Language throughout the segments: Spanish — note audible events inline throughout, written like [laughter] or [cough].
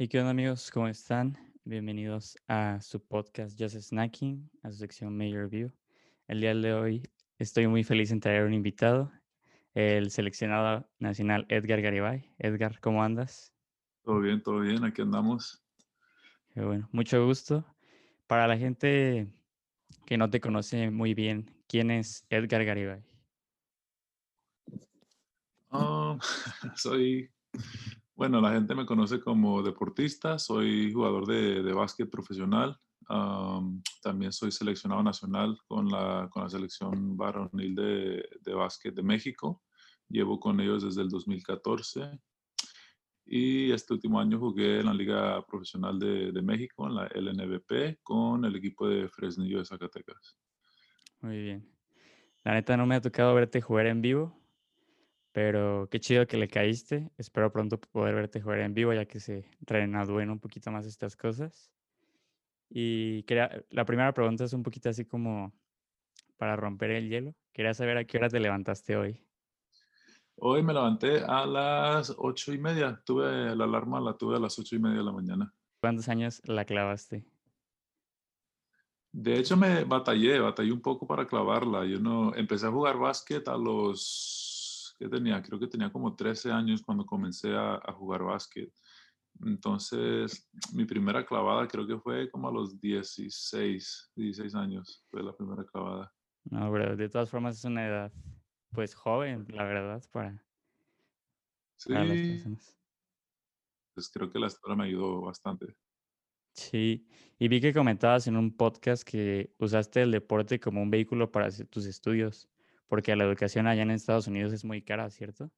¿Y qué onda amigos? ¿Cómo están? Bienvenidos a su podcast Just Snacking, a su sección Major View. El día de hoy estoy muy feliz en traer un invitado, el seleccionado nacional Edgar Garibay. Edgar, ¿cómo andas? Todo bien, todo bien, aquí andamos. Qué bueno, mucho gusto. Para la gente que no te conoce muy bien, ¿quién es Edgar Garibay? Ah, [laughs] soy, bueno, la gente me conoce como deportista, soy jugador de, de básquet profesional, también soy seleccionado nacional con la, con la selección varonil de, de básquet de México, llevo con ellos desde el 2014 y este último año jugué en la Liga Profesional de, de, México, en la LNBP, con el equipo de Fresnillo de Zacatecas. Muy bien. La neta no me ha tocado verte jugar en vivo, pero qué chido que le caíste. Espero pronto poder verte jugar en vivo, ya que se reanuduen un poquito más estas cosas. Y quería, la primera pregunta es un poquito así como para romper el hielo. Quería saber a qué hora te levantaste hoy. Hoy me levanté a las ocho y media. Tuve la alarma, la tuve a las ocho y media de la mañana. ¿Cuántos años la clavaste? De hecho, me batallé, batallé un poco para clavarla. Yo no empecé a jugar básquet a los ¿qué tenía? Creo que tenía como 13 años cuando comencé a, a, jugar básquet. Entonces, mi primera clavada creo que fue como a los 16, 16 años. Fue la primera clavada. No, pero de todas formas es una edad pues joven, la verdad, para, sí. para las personas. Pues creo que la historia me ayudó bastante. Sí, y vi que comentabas en un podcast que usaste el deporte como un vehículo para tus estudios, porque la educación allá en Estados Unidos es muy cara, ¿cierto?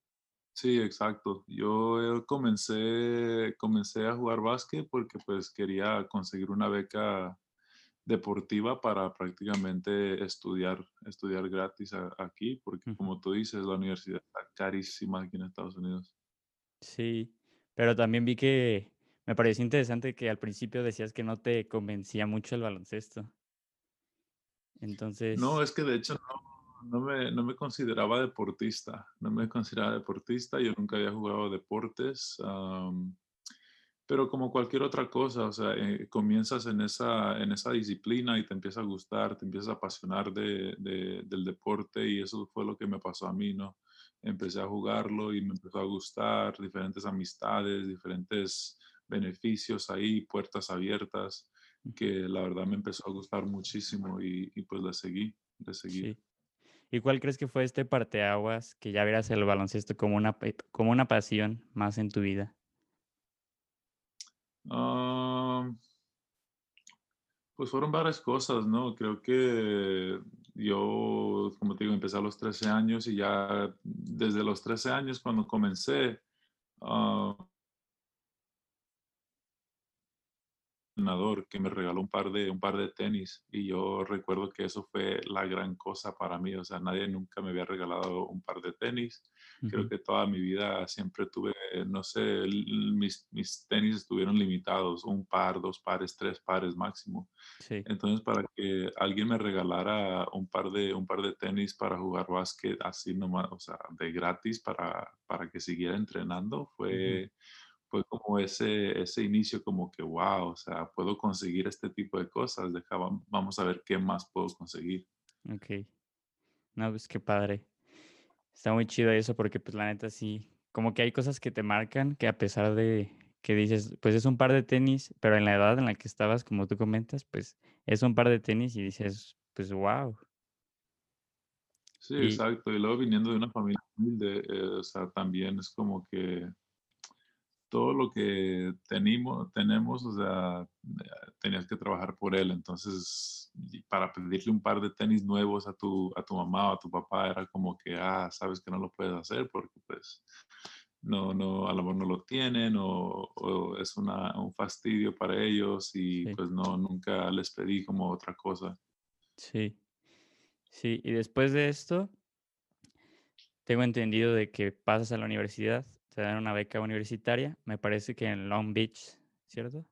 Sí, exacto. Yo comencé, comencé a jugar básquet porque pues quería conseguir una beca deportiva para prácticamente estudiar, estudiar gratis a, aquí, porque como tú dices, la universidad está carísima aquí en Estados Unidos. Sí, pero también vi que me pareció interesante que al principio decías que no te convencía mucho el baloncesto. Entonces... No, es que de hecho no, no, me, no me consideraba deportista, no me consideraba deportista, yo nunca había jugado deportes. Um, pero como cualquier otra cosa, o sea, eh, comienzas en esa, en esa disciplina y te empieza a gustar, te empiezas a apasionar de, de, del deporte y eso fue lo que me pasó a mí, ¿no? Empecé a jugarlo y me empezó a gustar, diferentes amistades, diferentes beneficios ahí, puertas abiertas, que la verdad me empezó a gustar muchísimo y, y pues le seguí, le seguí. Sí. ¿Y cuál crees que fue este parteaguas que ya verás el baloncesto como una, como una pasión más en tu vida? Uh, pues fueron varias cosas, ¿no? Creo que yo, como te digo, empecé a los 13 años y ya desde los 13 años cuando comencé, uh, que me regaló un par de un par de tenis y yo recuerdo que eso fue la gran cosa para mí, o sea, nadie nunca me había regalado un par de tenis. Uh -huh. Creo que toda mi vida siempre tuve, no sé, mis, mis tenis estuvieron limitados, un par, dos pares, tres pares máximo. Sí. Entonces, para que alguien me regalara un par de un par de tenis para jugar básquet así nomás, o sea, de gratis para para que siguiera entrenando fue uh -huh fue como ese, ese inicio como que, wow, o sea, puedo conseguir este tipo de cosas, Deja, vamos a ver qué más puedo conseguir. Ok. No, pues qué padre. Está muy chido eso porque pues la neta sí, como que hay cosas que te marcan que a pesar de que dices, pues es un par de tenis, pero en la edad en la que estabas, como tú comentas, pues es un par de tenis y dices, pues wow. Sí, y, exacto. Y luego viniendo de una familia humilde, eh, o sea, también es como que todo lo que tenemos, tenemos, o sea, tenías que trabajar por él. Entonces, para pedirle un par de tenis nuevos a tu, a tu mamá o a tu papá era como que, ah, sabes que no lo puedes hacer porque pues no, no, a lo mejor no lo tienen o, o es una, un fastidio para ellos y Sí. pues no, nunca les pedí como otra cosa. Sí. Sí, y después de esto, tengo entendido de que pasas a la universidad, te dan una beca universitaria, me parece que en Long Beach, ¿cierto?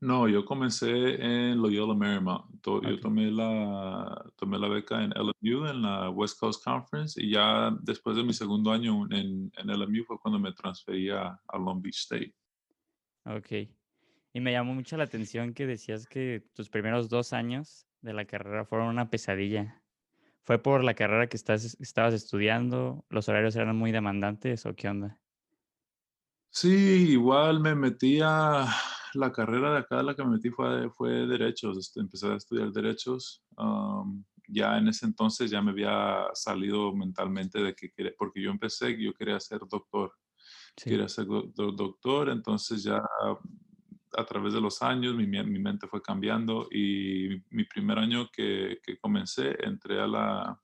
No, yo comencé en Loyola Marymount. Yo tomé la, tomé la beca en LMU, en la West Coast Conference, y ya después de mi segundo año en, en LMU fue cuando me transferí a, a Long Beach State. Ok. Y me llamó mucho la atención que decías que tus primeros dos años de la carrera fueron una pesadilla. ¿Fue por la carrera que estás, estabas estudiando? ¿Los horarios eran muy demandantes o qué onda? Sí, igual me metí a la carrera de acá, la que me metí fue, fue Derechos, este, empecé a estudiar Derechos. am, ya en ese entonces ya me había salido mentalmente de que quería, porque yo empecé, yo quería ser doctor, Sí. quería ser do- do- doctor, entonces ya a través de los años mi, mi mente fue cambiando y mi primer año que, que comencé entré a la,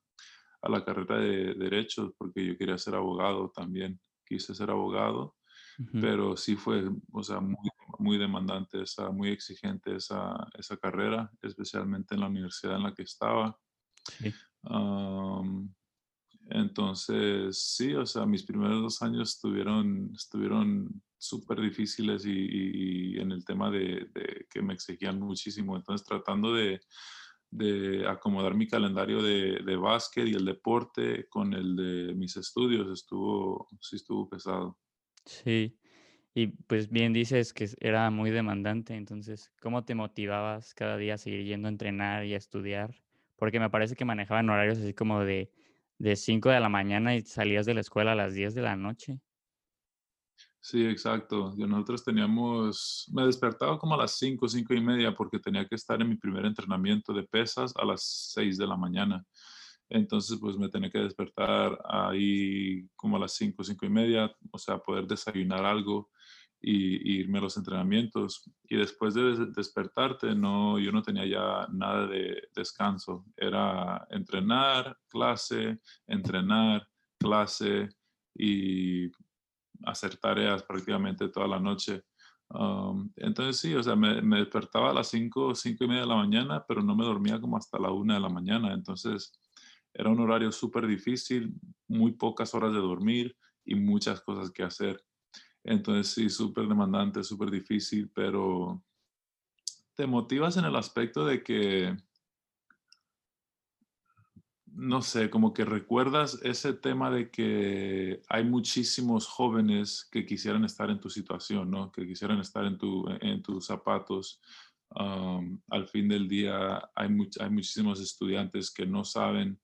a la carrera de Derechos porque yo quería ser abogado también, quise ser abogado Ujú, pero sí fue, o sea, muy, muy demandante, esa, muy exigente esa, esa carrera, especialmente en la universidad en la que estaba. Sí. Am, entonces, sí, o sea, mis primeros dos años estuvieron, estuvieron súper difíciles y, en el tema de, que me exigían muchísimo. Entonces, tratando de, acomodar mi calendario de, de básquet y el deporte con el de mis estudios, estuvo, sí estuvo pesado. Sí. Y pues bien dices que era muy demandante, entonces, ¿cómo te motivabas cada día a seguir yendo a entrenar y a estudiar? Porque me parece que manejaban horarios así como de, de 5 de la mañana y salías de la escuela a las 10 de la noche. Sí, exacto. Yo- Nosotros teníamos, me despertaba como a las 5, 5 y media porque tenía que estar en mi primer entrenamiento de pesas a las 6 de la mañana. Entonces, pues me tenía que despertar ahí como a las 5, 5 y media, o sea, poder desayunar algo y, y irme a los entrenamientos. Y después de des- despertarte, no, yo no tenía ya nada de descanso. Era entrenar, clase, entrenar, clase y hacer tareas prácticamente toda la noche. Am, entonces sí, o sea, me, me despertaba a las 5, 5 y media de la mañana, pero no me dormía como hasta la una de la mañana. Entonces era un horario súper difícil, muy pocas horas de dormir y muchas cosas que hacer. Entonces sí, súper demandante, súper difícil, pero te motivas en el aspecto de que no sé, como que recuerdas ese tema de que hay muchísimos jóvenes que quisieran estar en tu situación, ¿no? Que quisieran estar en, tu, en tus zapatos. Al fin del día hay, much- hay muchísimos estudiantes que no saben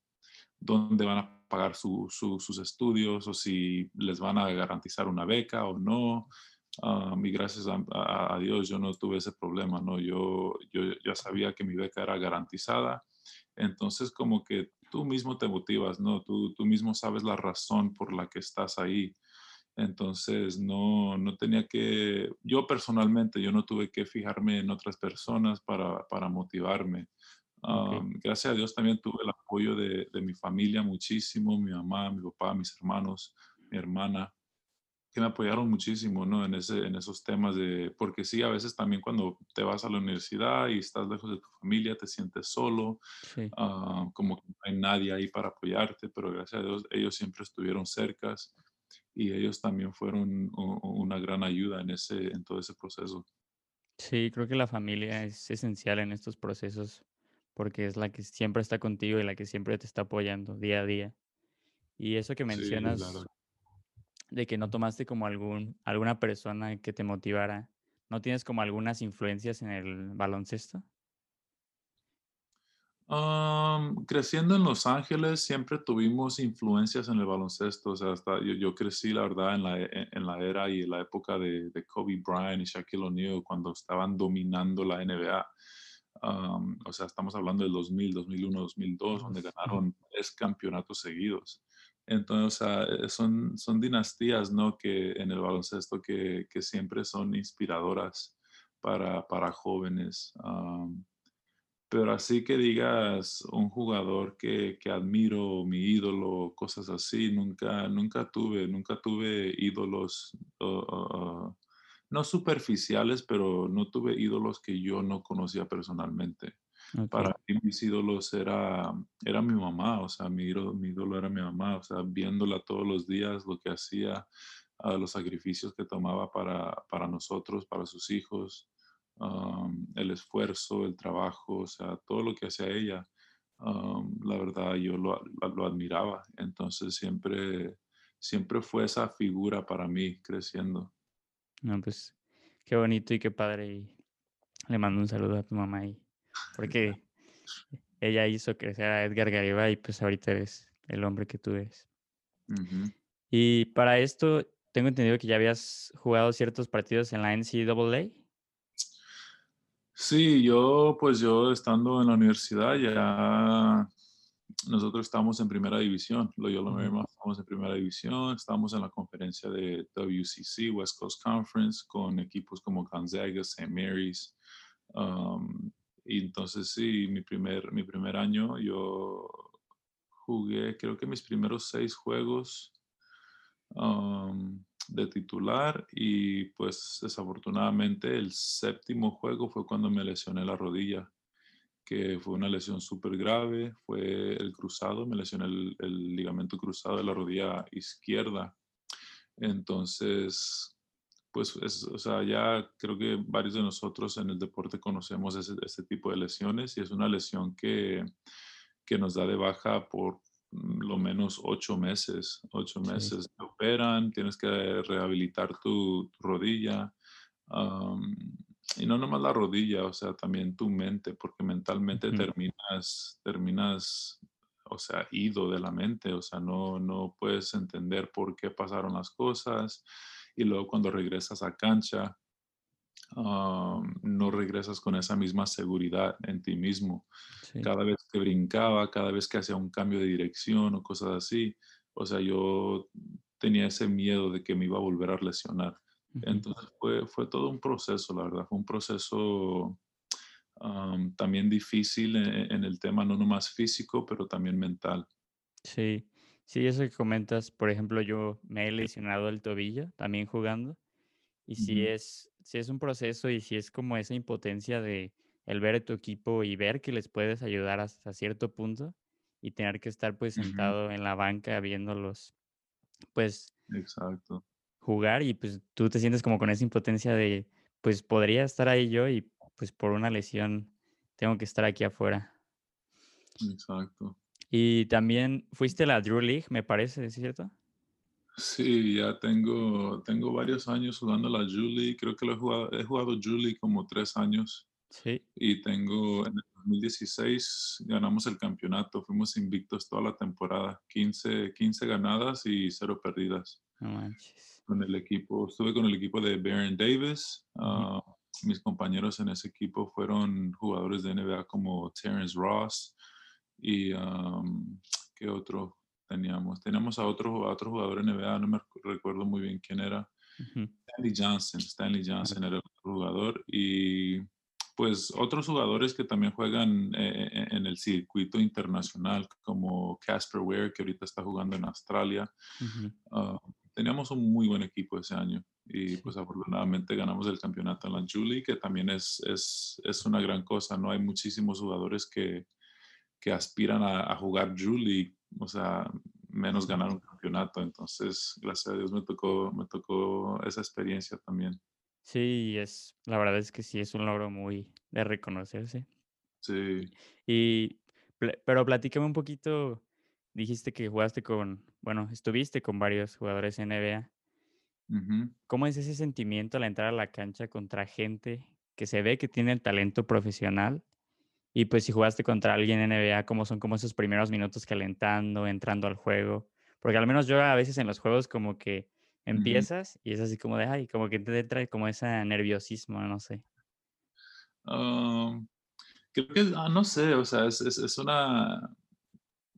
dónde van a pagar su- su- sus estudios o si les van a garantizar una beca o no. Y gracias a, a- a Dios yo no tuve ese problema, ¿no? Yo, yo ya sabía que mi beca era garantizada entonces, como que tú mismo te motivas, ¿no? Tú, tú mismo sabes la razón por la que estás ahí. Entonces, no, no tenía que, yo personalmente, yo no tuve que fijarme en otras personas para, para motivarme. Am, gracias a Dios también tuve el apoyo de, de mi familia muchísimo, mi mamá, mi papá, mis hermanos, mi hermana que me apoyaron muchísimo, ¿no? En, ese, en esos temas de, porque sí, a veces también cuando te vas a la universidad y estás lejos de tu familia, te sientes solo, Sí. ah, como que no hay nadie ahí para apoyarte, pero gracias a Dios ellos siempre estuvieron cercas y ellos también fueron una gran ayuda en, ese, en todo ese proceso. Sí, creo que la familia es esencial en estos procesos porque es la que siempre está contigo y la que siempre te está apoyando día a día. Y eso que Sí, claro. De que no tomaste como algún, alguna persona que te motivara, ¿no tienes como algunas influencias en el baloncesto? Am, creciendo en Los Ángeles siempre tuvimos influencias en el baloncesto, o sea, hasta yo, yo crecí, la verdad, en la, e- en la era y la época de, de Kobe Bryant y Shaquille O'Neal cuando estaban dominando la NBA. Am, o sea, estamos hablando del 2000, 2001, 2002, donde ganaron tres campeonatos seguidos. Entonces, eh, son, son dinastías, ¿no? Que en el baloncesto que, que siempre son inspiradoras para, para jóvenes. Pero así que digas un jugador que, que admiro, mi ídolo, cosas así, nunca, nunca tuve, nunca tuve ídolos, no superficiales, pero no tuve ídolos que yo no conocía personalmente. Ok, Para mí mis ídolos era, era mi mamá, o sea, mi ídolo, mi ídolo era mi mamá, o sea, viéndola todos los días, lo que hacía, ah, los sacrificios que tomaba para, para nosotros, para sus hijos am, el esfuerzo, el trabajo, o sea, todo lo que hacía ella, am, la verdad yo lo- lo admiraba. Entonces siempre, siempre fue esa figura para mí creciendo. no, pues Qué bonito y qué padre. Y le mando un saludo a tu mamá y porque ella hizo crecer a Edgar Garibay y pues ahorita eres el hombre que tú eres. Y para esto, tengo entendido que ya habías jugado ciertos partidos en la NCAA. Sí, yo pues yo estando en la universidad ya nosotros estamos en primera división, lo yo lo mismo, estamos en primera división, estamos en la conferencia de WCC, West Coast Conference, con equipos como Gonzaga, St. Mary's. Um, y entonces sí, mi primer, mi primer año yo jugué, creo que mis primeros seis juegos de titular y pues desafortunadamente el séptimo juego fue cuando me lesioné la rodilla, que fue una lesión súper grave, fue el cruzado, me lesioné el ligamento cruzado de la rodilla izquierda. Entonces, pues, es, o sea, ya creo que varios de nosotros en el deporte conocemos ese, este tipo de lesiones y es una lesión que, que nos da de baja por lo menos ocho meses. Ocho meses te operan, tienes que rehabilitar tu, rodilla. y no nomás la rodilla, o sea, también tu mente, porque mentalmente terminas, terminas, o sea, ido de la mente, o sea, no, no puedes entender por qué pasaron las cosas. Y luego cuando regresas a cancha, no regresas con esa misma seguridad en ti mismo. Cada vez que brincaba, cada vez que hacía un cambio de dirección o cosas así, o sea, yo tenía ese miedo de que me iba a volver a lesionar. Entonces fue, fue todo un proceso, la verdad, fue un proceso también difícil en, en, el tema no nomás físico, pero también mental. Sí, sí, eso que comentas, por ejemplo, yo me he lesionado el tobillo también jugando y si es, si es un proceso y si es como esa impotencia de el ver a tu equipo y ver que les puedes ayudar hasta cierto punto y tener que estar pues sentado en la banca viéndolos pues Exacto. jugar y pues tú te sientes como con esa impotencia de pues podría estar ahí yo y pues por una lesión tengo que estar aquí afuera. Exacto. Y también fuiste a la Drew League, me parece, ¿es cierto? Sí, ya tengo, tengo varios años jugando la Julie. Creo que lo he jugado, he jugado Julie como tres años. Sí. Y tengo, en el 2016 ganamos el campeonato. Fuimos invictos toda la temporada. 15, 15 ganadas y cero perdidas. No manches. Con el equipo, estuve con el equipo de Baron Davis. Ah, mis compañeros en ese equipo fueron jugadores de NBA como Terrence Ross y um, ¿qué otro? teníamos. Teníamos a otro, a otro jugador en NBA, no me recuerdo muy bien quién era. Stanley Johnson. Stanley Johnson era otro jugador. Y pues otros jugadores que también juegan eh, eh, en el circuito internacional, como Casper Ware, que ahorita está jugando en Australia. Ah, teníamos un muy buen equipo ese año y pues afortunadamente ganamos el campeonato en la Julie, que también es, es, es una gran cosa, ¿no? Hay muchísimos jugadores que, que aspiran a, a jugar Julie o sea, menos ganar un campeonato. Entonces, gracias a Dios me tocó, me tocó esa experiencia también. Sí, es, la verdad es que sí es un logro muy de reconocerse. Sí. Y, pero platícame un poquito, dijiste que jugaste con, bueno, estuviste con varios jugadores NBA. ¿Cómo es ese sentimiento al entrar a la cancha contra gente que se ve que tiene el talento profesional y pues si jugaste contra alguien en NBA, ¿cómo son como esos primeros minutos calentando, entrando al juego? Porque al menos yo a veces en los juegos como que empiezas y es así como de, ay, como que te entra como ese nerviosismo, no sé. creo que, ah, no sé, o sea, es, es, una,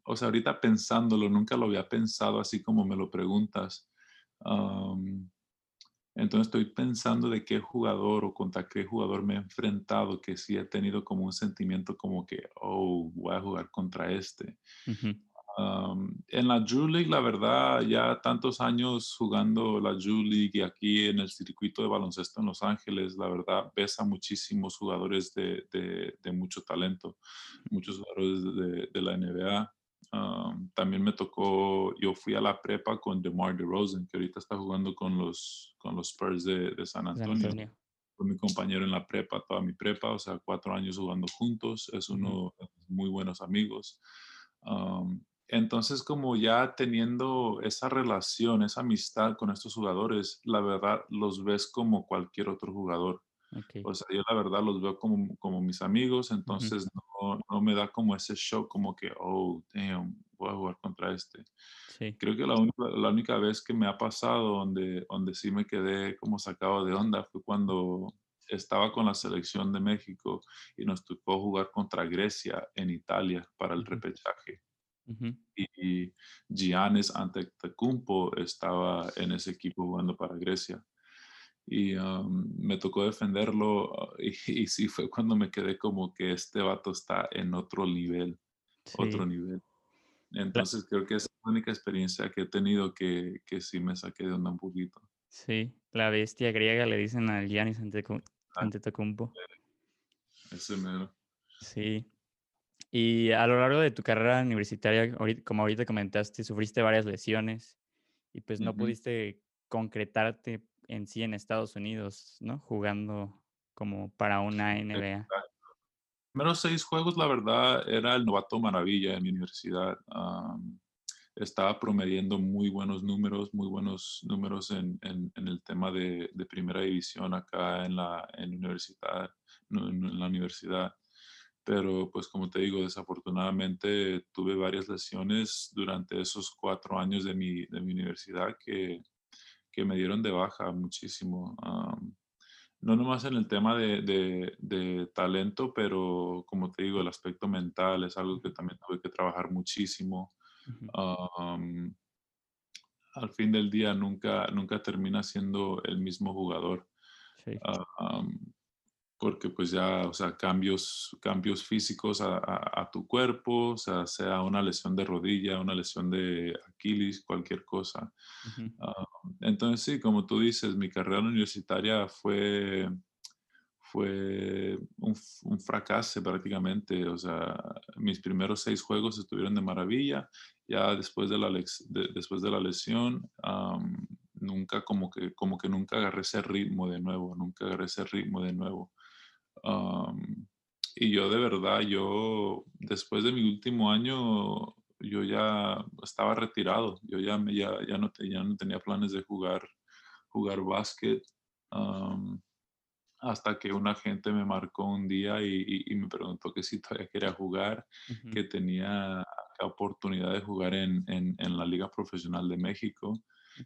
o sea, ahorita pensándolo, nunca lo había pensado así como me lo preguntas. Entonces estoy pensando de qué jugador o contra qué jugador me he enfrentado que sí he tenido como un sentimiento como que, oh, voy a jugar contra este. en la Julie la verdad, ya tantos años jugando la Julie y aquí en el circuito de baloncesto en Los Ángeles, la verdad, ves a muchísimos jugadores de, de, mucho talento, muchos jugadores de, de la NBA también me tocó, yo fui a la prepa con DeMar DeRozan, que ahorita está jugando con los, con los Spurs de, de San Antonio. Fue mi compañero en la prepa, toda mi prepa, o sea, cuatro años jugando juntos. Es uno de muy buenos amigos. entonces, como ya teniendo esa relación, esa amistad con estos jugadores, la verdad los ves como cualquier otro jugador. Okey. O sea, yo la verdad los veo como, como mis amigos, entonces no, no me da como ese shock como que, oh, damn, voy a jugar contra este. Sí. Creo que la única, la única vez que me ha pasado donde, donde sí me quedé como sacado de onda fue cuando estaba con la selección de México y nos tocó jugar contra Grecia en Italia para el Ujú. repechaje. Ujú. Y Giannis Antetokounmpo estaba en ese equipo jugando para Grecia y um, me tocó defenderlo y, [laughs] y sí fue cuando me quedé como que este vato está en otro nivel, otro Sí. nivel. La Entonces creo que esa es la única experiencia que he tenido que, que sí me saqué de onda un poquito. sí, la bestia griega le dicen al Giannis Antetokoun Ah, Antetokounmpo. ese mero. Sí. Y a lo largo de tu carrera universitaria, como ahorita comentaste, sufriste varias lesiones y, pues, no Ujú, pudiste concretarte en sí en Estados Unidos, ¿no? Jugando como para una NBA. Primeros seis juegos, la verdad, era el novato maravilla en mi universidad. am, estaba promediando muy buenos números, muy buenos números en, en- en el tema de, de primera división acá en la, en universidad, en la universidad. Pero pues como te digo, desafortunadamente tuve varias lesiones durante esos cuatro años de mi, de mi universidad que, que me dieron de baja muchísimo. no nomás en el tema de, de- de talento, pero como te digo, el aspecto mental es algo que también tuve que trabajar muchísimo. al fin del día nunca, nunca termina siendo el mismo jugador. Sí. Porque pues ya, o sea, cambios, cambios físicos a, a- a tu cuerpo, o sea, sea una lesión de rodilla, una lesión de Aquiles, cualquier cosa. Ujú. Ah, entonces sí, como tú dices, mi carrera universitaria fue, fue un, un fracaso prácticamente. O sea, mis primeros seis juegos estuvieron de maravilla. Ya después de la, de- después de la lesión, am, nunca como que, como que nunca agarré ese ritmo de nuevo, nunca agarré ese ritmo de nuevo. Am, y yo de verdad, yo después de mi último año, yo ya estaba retirado. Yo ya, me, ya, ya, no, te- ya no tenía planes de jugar, jugar básquet. am, hasta que un agente me marcó un día y, y- y me preguntó que si todavía quería jugar, que tenía la oportunidad de jugar en, en, en la Liga Profesional de México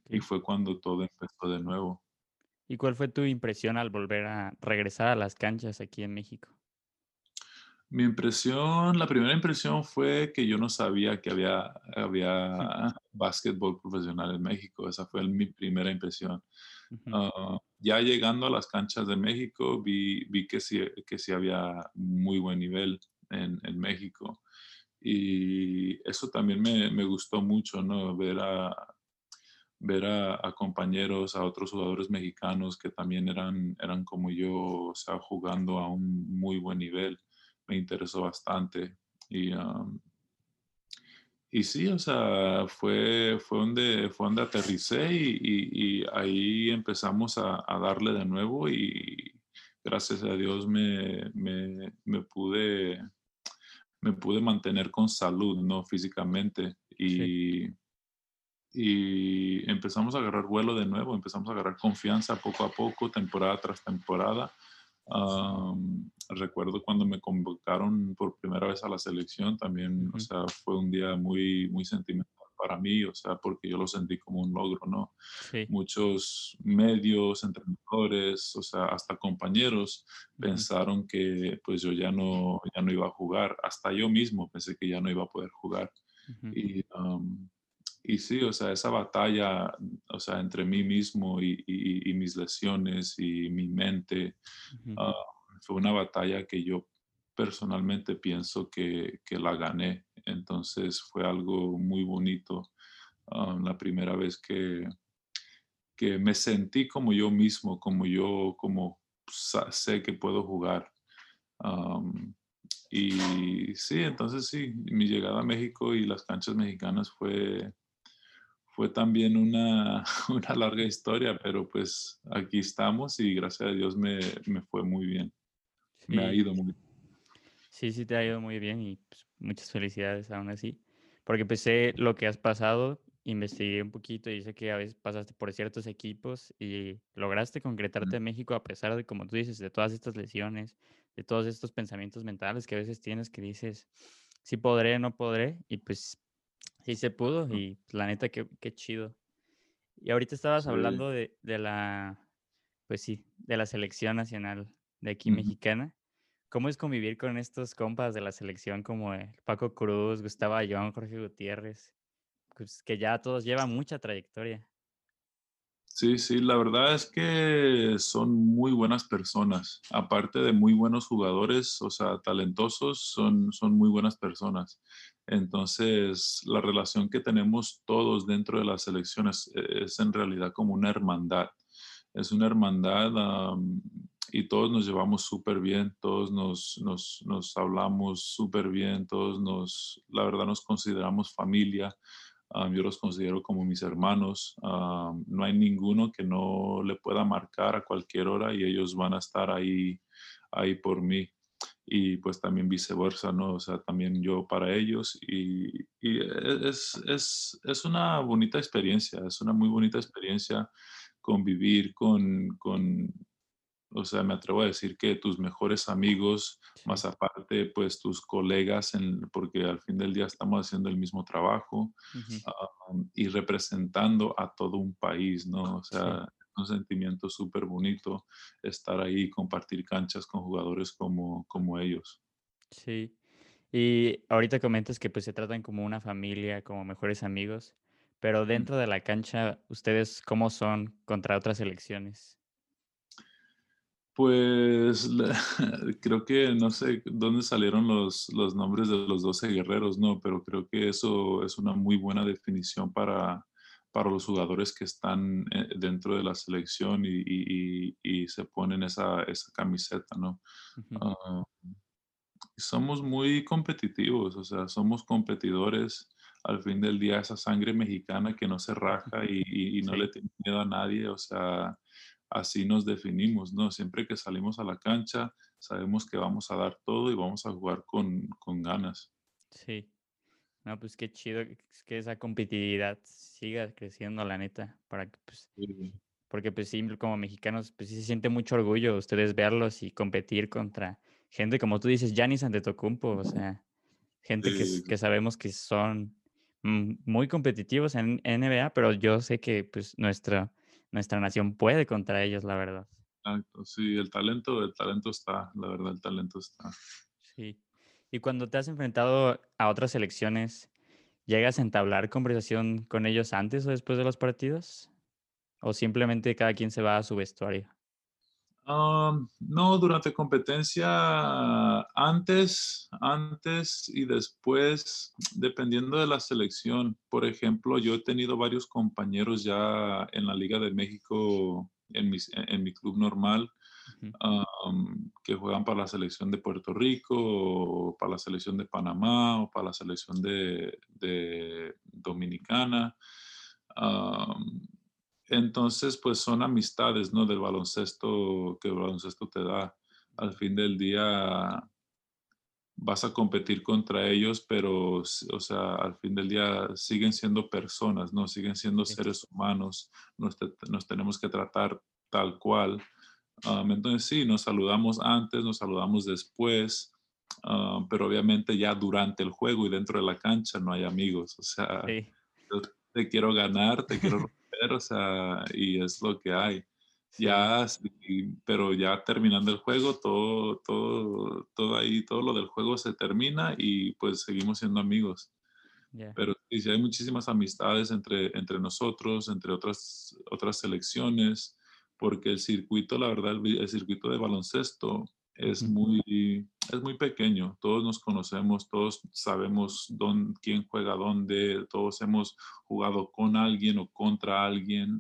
y fue cuando todo empezó de nuevo. ¿Y cuál fue tu impresión al volver a regresar a las canchas aquí en México? Mi impresión, la primera impresión fue que yo no sabía que había, había básquetbol profesional en México. Esa fue mi primera impresión. Ah, ya llegando a las canchas de México, vi, vi que, sí, que sí había muy buen nivel en, en México. Y eso también me, me gustó mucho, ¿no? Ver a, ver a, a compañeros, a otros jugadores mexicanos que también eran, eran como yo, o sea, jugando a un muy buen nivel. Me interesó bastante. Y, um, y sí, o sea, fue, fue, donde, fue donde aterricé y, y- y ahí empezamos a, a darle de nuevo y gracias a Dios me, me, me pude, me pude mantener con salud, ¿no? Físicamente. Sí. Y, empezamos a agarrar vuelo de nuevo, empezamos a agarrar confianza poco a poco, temporada tras temporada. Am, recuerdo cuando me convocaron por primera vez a la selección, también, o Ujú. sea, fue un día muy, muy sentimental para mí, o sea, porque yo lo sentí como un logro, ¿no? Sí. Muchos medios, entrenadores, o sea, hasta compañeros Ujú. pensaron que pues yo ya no, ya no iba a jugar, hasta yo mismo pensé que ya no iba a poder jugar. Ujú. Y, am, y sí, o sea, esa batalla, o sea, entre mí mismo y, y- y mis lesiones y mi mente, ah, fue una batalla que yo personalmente pienso que, que la gané. Entonces fue algo muy bonito. ah, la primera vez que, que me sentí como yo mismo, como yo, como sé que puedo jugar. Am, y sí, entonces sí, mi llegada a México y las canchas mexicanas fue, fue también una, [laughs] una larga historia, pero pues aquí estamos y gracias a Dios me, me fue muy bien. Me ha Sí. ido muy bien. Sí, sí te ha ido muy bien y, pues, muchas felicidades aún así. porque pues sé lo que has pasado, investigué un poquito y sé que a veces pasaste por ciertos equipos y lograste concretarte en México a pesar de, como tú dices, de todas estas lesiones, de todos estos pensamientos mentales que a veces tienes que dices, sí podré, no podré, y pues sí se pudo y la neta, qué, qué chido. Y ahorita estabas hablando de, de, la, pues sí, de la selección nacional de aquí mexicana. ¿Cómo es convivir con estos compas de la selección como Paco Cruz, Gustavo Ayón, Jorge Gutiérrez? Pues que ya todos llevan mucha trayectoria. Sí, sí, la verdad es que son muy buenas personas. Aparte de muy buenos jugadores, o sea, talentosos, son, son muy buenas personas. Entonces, la relación que tenemos todos dentro de las selecciones es, en realidad como una hermandad. Es una hermandad y todos nos llevamos súper bien, todos nos, nos, nos hablamos súper bien, todos nos, la verdad nos consideramos familia yo los considero como mis hermanos. no hay ninguno que no le pueda marcar a cualquier hora y ellos van a estar ahí, ahí por mí. Y pues también viceversa, ¿no? O sea, también yo para ellos. Y, y es, es, es, una bonita experiencia, es una muy bonita experiencia convivir con, con o sea, me atrevo a decir que tus mejores amigos, más aparte, pues tus colegas, en, porque al fin del día estamos haciendo el mismo trabajo y representando a todo un país, ¿no? O sea, un sentimiento súper bonito estar ahí y compartir canchas con jugadores como, como ellos. Sí. Y ahorita comentas que pues se tratan como una familia, como mejores amigos, pero dentro de la cancha, ¿ustedes cómo son contra otras selecciones? Pues [laughs] creo que no sé dónde salieron los, los nombres de los 12 guerreros, no, pero creo que eso es una muy buena definición para, para los jugadores que están eh, dentro de la selección y, y, se ponen esa, esa camiseta, ¿no? Ah, somos muy competitivos, o sea, somos competidores. Al fin del día, esa sangre mexicana que no se raja y, no le tiene miedo a nadie, o sea, así nos definimos, ¿no? Siempre que salimos a la cancha, sabemos que vamos a dar todo y vamos a jugar con, con ganas. Sí. No, pues qué chido que esa competitividad siga creciendo, la neta, para que, pues, porque pues sí, como mexicanos, pues sí se siente mucho orgullo ustedes verlos y competir contra gente, como tú dices, Giannis Antetokounmpo, o sea, gente que, que, sabemos que son muy competitivos en NBA, pero yo sé que pues nuestra nuestra nación puede contra ellos, la verdad. Exacto, sí, el talento, el talento está, la verdad, el talento está. Sí. Y cuando te has enfrentado a otras selecciones, ¿llegas a entablar conversación con ellos antes o después de los partidos? ¿O simplemente cada quien se va a su vestuario? No, durante competencia, antes, antes y después, dependiendo de la selección. Por ejemplo, yo he tenido varios compañeros ya en la Liga de México, en mi, en mi club normal, que juegan para la selección de Puerto Rico, o para la selección de Panamá, o para la selección de, de Dominicana. Entonces, pues son amistades, ¿no? Del baloncesto que el baloncesto te da. Al fin del día vas a competir contra ellos, pero, o sea, al fin del día siguen siendo personas, ¿no? Siguen siendo seres humanos. Nos, tenemos que tratar tal cual. entonces, sí, nos saludamos antes, nos saludamos después, pero obviamente ya durante el juego y dentro de la cancha no hay amigos. O sea, te quiero ganar, te quiero o sea, y es lo que hay. Ya, pero ya terminando el juego, todo, todo, todo ahí, todo lo del juego se termina y pues seguimos siendo amigos. Pero sí, hay muchísimas amistades entre, entre nosotros, entre otras, otras selecciones, porque el circuito, la verdad, el, circuito de baloncesto es muy, es muy pequeño. Todos nos conocemos, todos sabemos dónde, quién juega dónde, todos hemos jugado con alguien o contra alguien.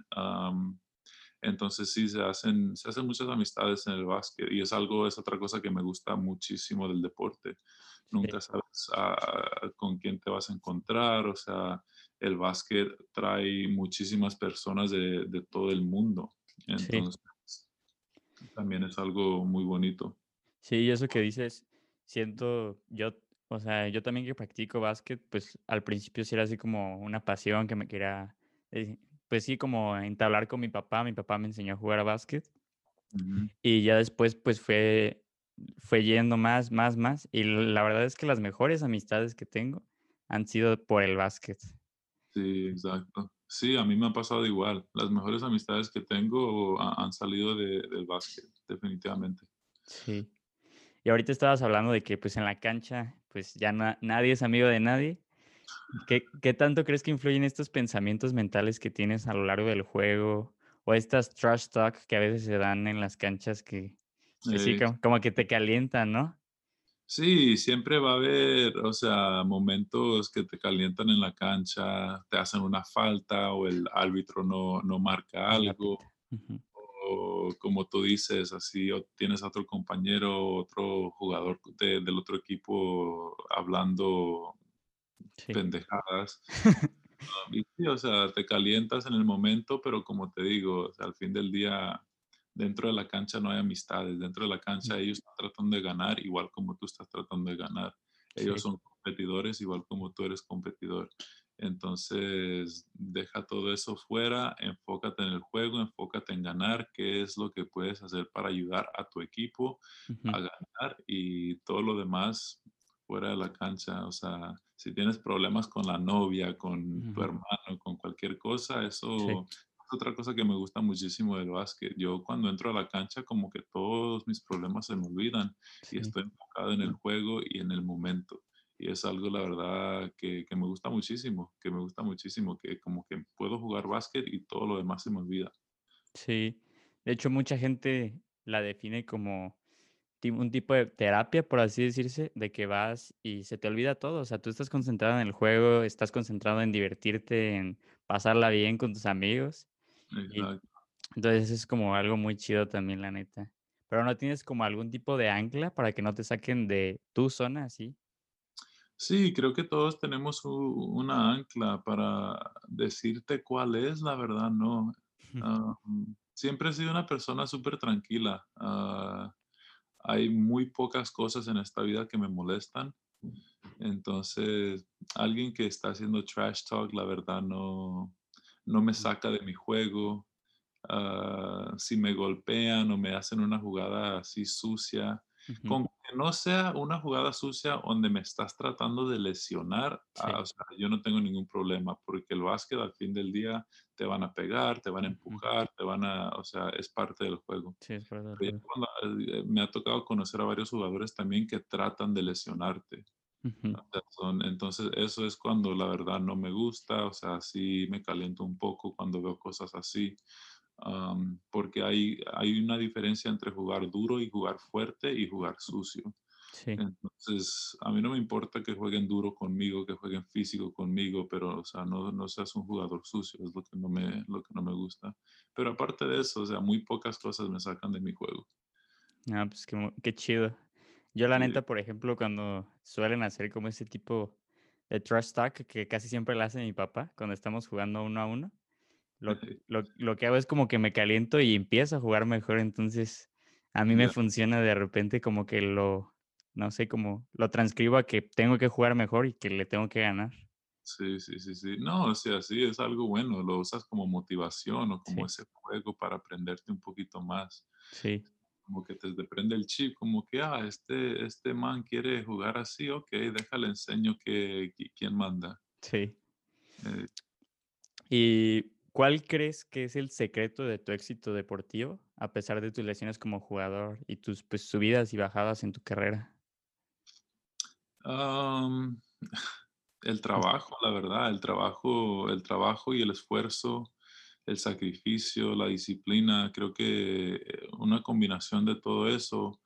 entonces sí, se hacen, se hacen muchas amistades en el básquet y es algo, es otra cosa que me gusta muchísimo del deporte. Nunca sabes con quién te vas a encontrar, o sea, el básquet trae muchísimas personas de, de todo el mundo. Entonces, también es algo muy bonito. Sí, eso que dices, siento, yo O sea, yo también que practico básquet, pues al principio sí era así como una pasión que me quería, eh, pues sí, como entablar con mi papá. Mi papá me enseñó a jugar a básquet y ya después pues fue, fue yendo más, más, más. Y la verdad es que las mejores amistades que tengo han sido por el básquet. Sí, exacto. Sí, a mí me ha pasado igual. Las mejores amistades que tengo ha- han salido de- del básquet, definitivamente. Sí. Y ahorita estabas hablando de que pues en la cancha pues ya na- nadie es amigo de nadie. ¿Qué, qué tanto crees que influyen estos pensamientos mentales que tienes a lo largo del juego o estas trash talk que a veces se dan en las canchas que, que sí, como, como que te calientan, ¿no? sí, siempre va a haber, o sea, momentos que te calientan en la cancha, te hacen una falta o el árbitro no, no marca algo. O como tú dices, así o tienes a otro compañero, otro jugador de- del otro equipo hablando Sí. pendejadas. [laughs] Y sí, o sea, te calientas en el momento, pero como te digo, o sea, al fin del día, dentro de la cancha no hay amistades, dentro de la cancha Ujú, ellos están tratando de ganar igual como tú estás tratando de ganar. Ellos Sí, son competidores igual como tú eres competidor. Entonces, deja todo eso fuera, enfócate en el juego, enfócate en ganar, qué es lo que puedes hacer para ayudar a tu equipo a ganar y todo lo demás fuera de la cancha. O sea, si tienes problemas con la novia, con tu hermano, con cualquier cosa, Sí, eso es otra cosa que me gusta muchísimo del básquet. Yo cuando entro a la cancha como que todos mis problemas se me olvidan y estoy enfocado en el juego y en el momento. Y es algo, la verdad, que, que me gusta muchísimo, que me gusta muchísimo, que como que puedo jugar básquet y todo lo demás se me olvida. sí. De hecho, mucha gente la define como un tipo de terapia, por así decirse, de que vas y se te olvida todo. O sea, tú estás concentrado en el juego, estás concentrado en divertirte, en pasarla bien con tus amigos. Y Exacto. entonces es como algo muy chido también, la neta. Pero no tienes como algún tipo de ancla para que no te saquen de tu zona, así. Sí, creo que todos tenemos u- una ancla para decirte cuál es, la verdad, no. [laughs] Ah, mm, siempre he sido una persona súper tranquila. ah, hay muy pocas cosas en esta vida que me molestan. Entonces, alguien que está haciendo trash talk, la verdad, no, no me saca de mi juego. Ah, si me golpean o me hacen una jugada así sucia, con no sea una jugada sucia donde me estás tratando de lesionar, ah, Sí. o sea, yo no tengo ningún problema, porque el básquet al fin del día te van a pegar, te van a empujar, te van a, o sea, es parte del juego. Sí, es juego. cuando, eh, me ha tocado conocer a varios jugadores también que tratan de lesionarte. Sea, son- entonces, eso es cuando la verdad no me gusta, o sea, sí me caliento un poco cuando veo cosas así, am, porque hay, hay una diferencia entre jugar duro y jugar fuerte y jugar sucio. Sí. Entonces, a mí no me importa que jueguen duro conmigo, que jueguen físico conmigo, pero, o sea, no, no seas un jugador sucio, es lo que no me, lo que no me gusta. Pero aparte de eso, o sea, muy pocas cosas me sacan de mi juego. Ah, pues qué, qué chido. Yo la Sí, neta, por ejemplo, cuando suelen hacer como ese tipo de trash talk que casi siempre la hace mi papá cuando estamos jugando uno a uno, lo, lo, lo que hago es como que me caliento y empiezo a jugar mejor. Entonces, a mí me funciona de repente como que lo, no sé, como lo transcribo a que tengo que jugar mejor y que le tengo que ganar. Sí, sí, sí, sí. No, o sea, sí, es algo bueno, lo usas como motivación o como Sí, ese juego para aprenderte un poquito más. sí, Como que te depende el chip, como que, ah, este, este man quiere jugar así, ok, déjale enseño que, qui- quién manda. sí. Eh, ¿Y cuál crees que es el secreto de tu éxito deportivo, a pesar de tus lesiones como jugador y tus pues, subidas y bajadas en tu carrera? am, [laughs] el trabajo, la verdad, el trabajo, el trabajo y el esfuerzo, el sacrificio, la disciplina, creo que eh, una combinación de todo eso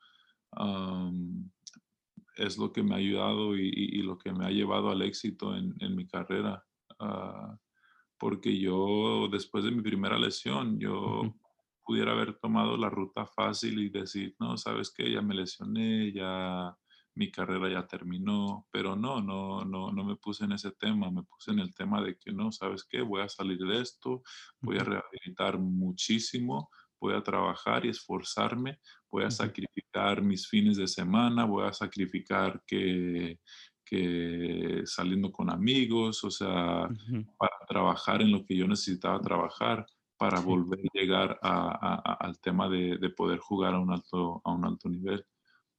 es lo que me ha ayudado y, y- y lo que me ha llevado al éxito en, en mi carrera. Ah, porque yo, después de mi primera lesión, yo pudiera haber tomado la ruta fácil y decir, no, sabes qué, ya me lesioné, ya mi carrera ya terminó, pero no, no, no, no me puse en ese tema, me puse en el tema de que no, sabes qué, voy a salir de esto, voy a rehabilitar muchísimo, voy a trabajar y esforzarme, voy a sacrificar mis fines de semana, voy a sacrificar que, que saliendo con amigos, o sea, para trabajar en lo que yo necesitaba trabajar, para volver a llegar a- a- a- al tema de, de poder jugar a un alto, a un alto nivel.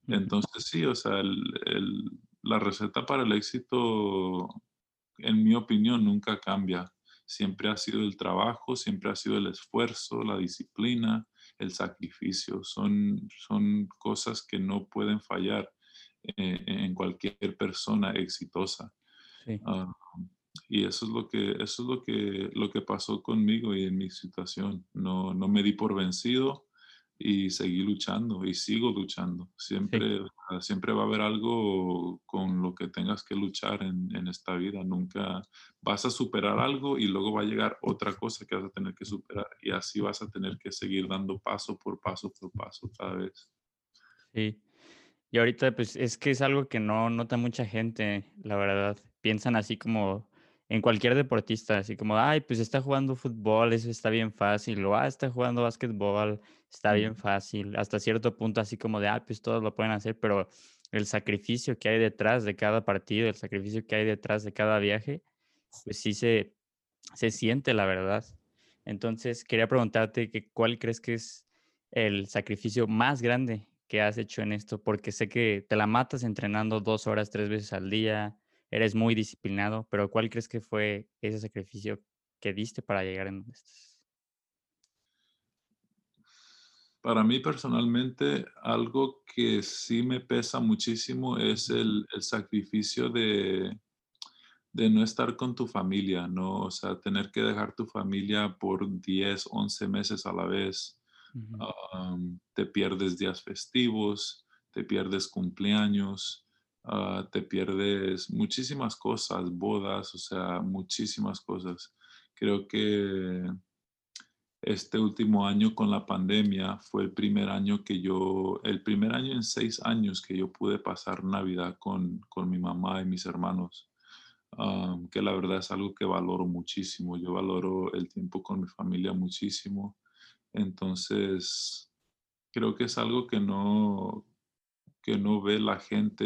Entonces, sí, o sea, el- el- la receta para el éxito, en mi opinión, nunca cambia. Siempre ha sido el trabajo, siempre ha sido el esfuerzo, la disciplina, el sacrificio. Son, son cosas que no pueden fallar eh, en cualquier persona exitosa. Sí. Ah, y eso es lo que, eso es lo que, lo que pasó conmigo y en mi situación. No, no me di por vencido y seguí luchando y sigo luchando. Siempre, ah, siempre va a haber algo con lo que tengas que luchar en, en esta vida. Nunca vas a superar algo y luego va a llegar otra cosa que vas a tener que superar. Y así vas a tener que seguir dando paso por paso por paso cada vez. Sí. Y ahorita, pues, es que es algo que no nota mucha gente, la verdad. Piensan así como en cualquier deportista, así como, ay, pues está jugando fútbol, eso está bien fácil, o ah, está jugando básquetbol, está bien fácil. Hasta cierto punto, así como de, ah, pues todos lo pueden hacer, pero el sacrificio que hay detrás de cada partido, el sacrificio que hay detrás de cada viaje, pues sí se, se siente, la verdad. Entonces, quería preguntarte que cuál crees que es el sacrificio más grande que has hecho en esto, porque sé que te la matas entrenando dos horas, tres veces al día, eres muy disciplinado, pero ¿cuál crees que fue ese sacrificio que diste para llegar en donde estás? Para mí personalmente, algo que sí me pesa muchísimo es el, el sacrificio de, de no estar con tu familia, ¿no? O sea, tener que dejar tu familia por 10, 11 meses a la vez. Te pierdes días festivos, te pierdes cumpleaños, ah, te pierdes muchísimas cosas, bodas, o sea, muchísimas cosas. Creo que este último año con la pandemia fue el primer año que yo, el primer año en seis años que yo pude pasar Navidad con, con mi mamá y mis hermanos, que la verdad es algo que valoro muchísimo. Yo valoro el tiempo con mi familia muchísimo. Entonces, creo que es algo que no, que no ve la gente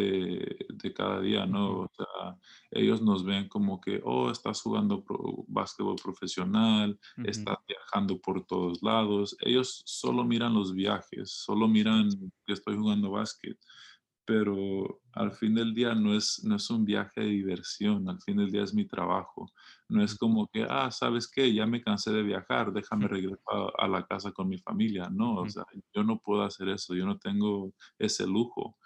de cada día, ¿no? O sea, ellos nos ven como que, oh, estás jugando pro- básquetbol profesional, estás viajando por todos lados. Ellos solo miran los viajes, solo miran que estoy jugando básquet, pero al fin del día no es, no es un viaje de diversión, al fin del día es mi trabajo. No es como que, ah, ¿sabes qué? Ya me cansé de viajar, déjame regresar a, la casa con mi familia. No, o sea, yo no puedo hacer eso, yo no tengo ese lujo.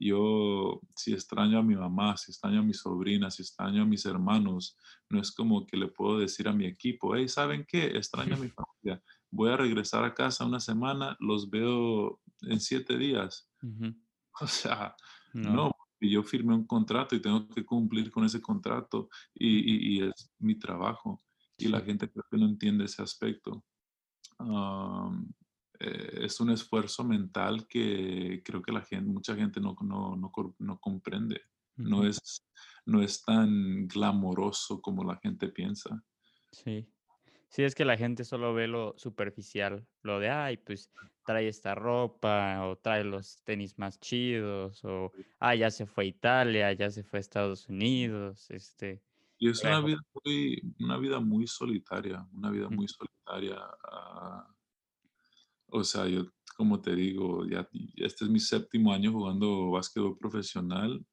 Yo, si extraño a mi mamá, si extraño a mis sobrinas, si extraño a mis hermanos, no es como que le puedo decir a mi equipo, hey, ¿saben qué? Extraño a mi [laughs] familia. Voy a regresar a casa una semana, los veo en siete días. ujú. [laughs] O sea, No, no, yo firmé un contrato y tengo que cumplir con ese contrato y, y- y es mi trabajo. Y la gente creo que no entiende ese aspecto. Am, eh, es un esfuerzo mental que creo que la gente, mucha gente no, no, no, cor- no comprende. No es, no es tan glamoroso como la gente piensa. sí. Sí, es que la gente solo ve lo superficial, lo de, ay, pues trae esta ropa o trae los tenis más chidos o, ah, ya se fue a Italia, ya se fue a Estados Unidos, este, Y es una vida muy, una vida muy solitaria, una vida muy solitaria. ah, O sea, yo, como te digo, ya este es mi séptimo año jugando básquetbol profesional